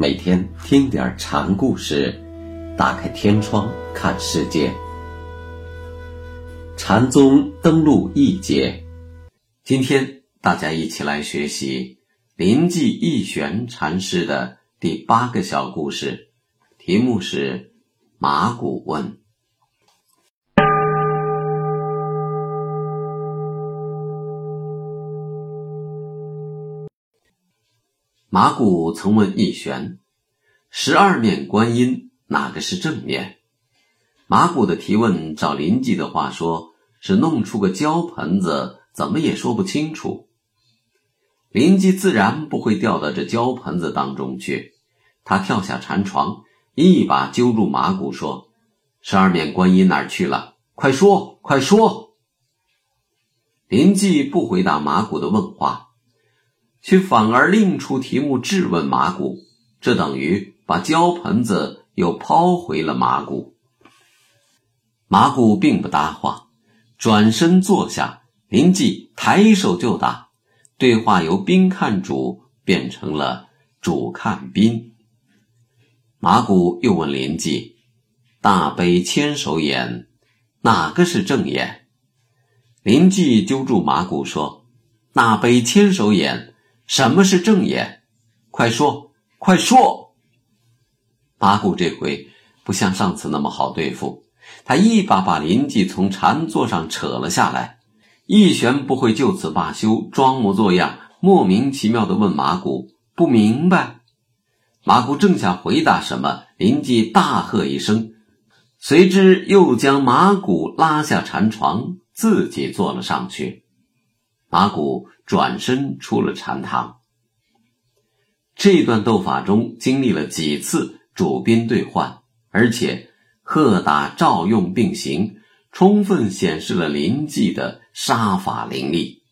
每天听点禅故事，打开天窗看世界。禅宗登陆一节，今天大家一起来学习临济义玄禅师的第八个小故事，题目是“马古问”。马古曾问义玄。十二面观音哪个是正面？马古的提问，照临济的话说，是弄出个胶盆子，怎么也说不清楚。临济自然不会掉到这胶盆子当中去，他跳下禅床，一把揪住马古，说：“十二面观音哪儿去了？快说，快说！”林济不回答马古的问话，却反而另出题目质问马古，这等于。把胶盆子又抛回了马古，马古并不搭话，转身坐下。林记抬手就打，对话由宾看主变成了主看宾。马古又问林记：“大悲千手眼，哪个是正眼？”林记揪住马古说：“大悲千手眼，什么是正眼？快说，快说！”马古这回不像上次那么好对付，他一把把林记从禅座上扯了下来。义玄不会就此罢休，装模作样、莫名其妙的问马古：“不明白？”马古正想回答什么，林记大喝一声，随之又将马古拉下禅床，自己坐了上去。马古转身出了禅堂。这段斗法中经历了几次。主宾对换，而且贺打照用并行，充分显示了林记的杀法凌厉。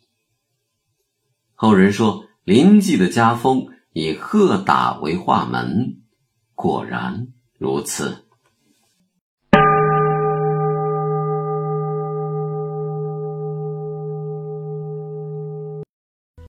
后人说林记的家风以贺打为画门，果然如此。